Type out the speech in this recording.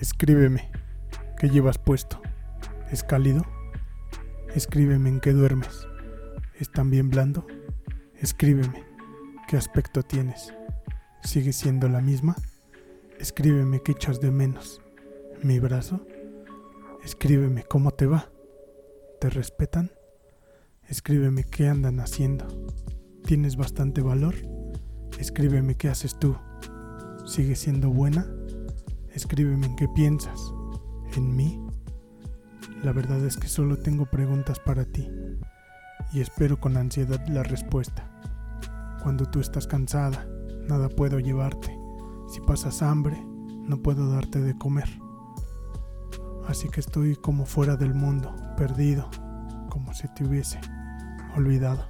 Escríbeme, ¿qué llevas puesto? ¿Es cálido? Escríbeme en qué duermes. ¿Es también blando? Escríbeme, ¿qué aspecto tienes? ¿Sigue siendo la misma? Escríbeme qué echas de menos. ¿Mi brazo? Escríbeme cómo te va. ¿Te respetan? Escríbeme qué andan haciendo. ¿Tienes bastante valor? Escríbeme qué haces tú. ¿Sigue siendo buena? Escríbeme en qué piensas. ¿En mí? La verdad es que solo tengo preguntas para ti y espero con ansiedad la respuesta. Cuando tú estás cansada, nada puedo llevarte. Si pasas hambre, no puedo darte de comer. Así que estoy como fuera del mundo, perdido, como si te hubiese olvidado.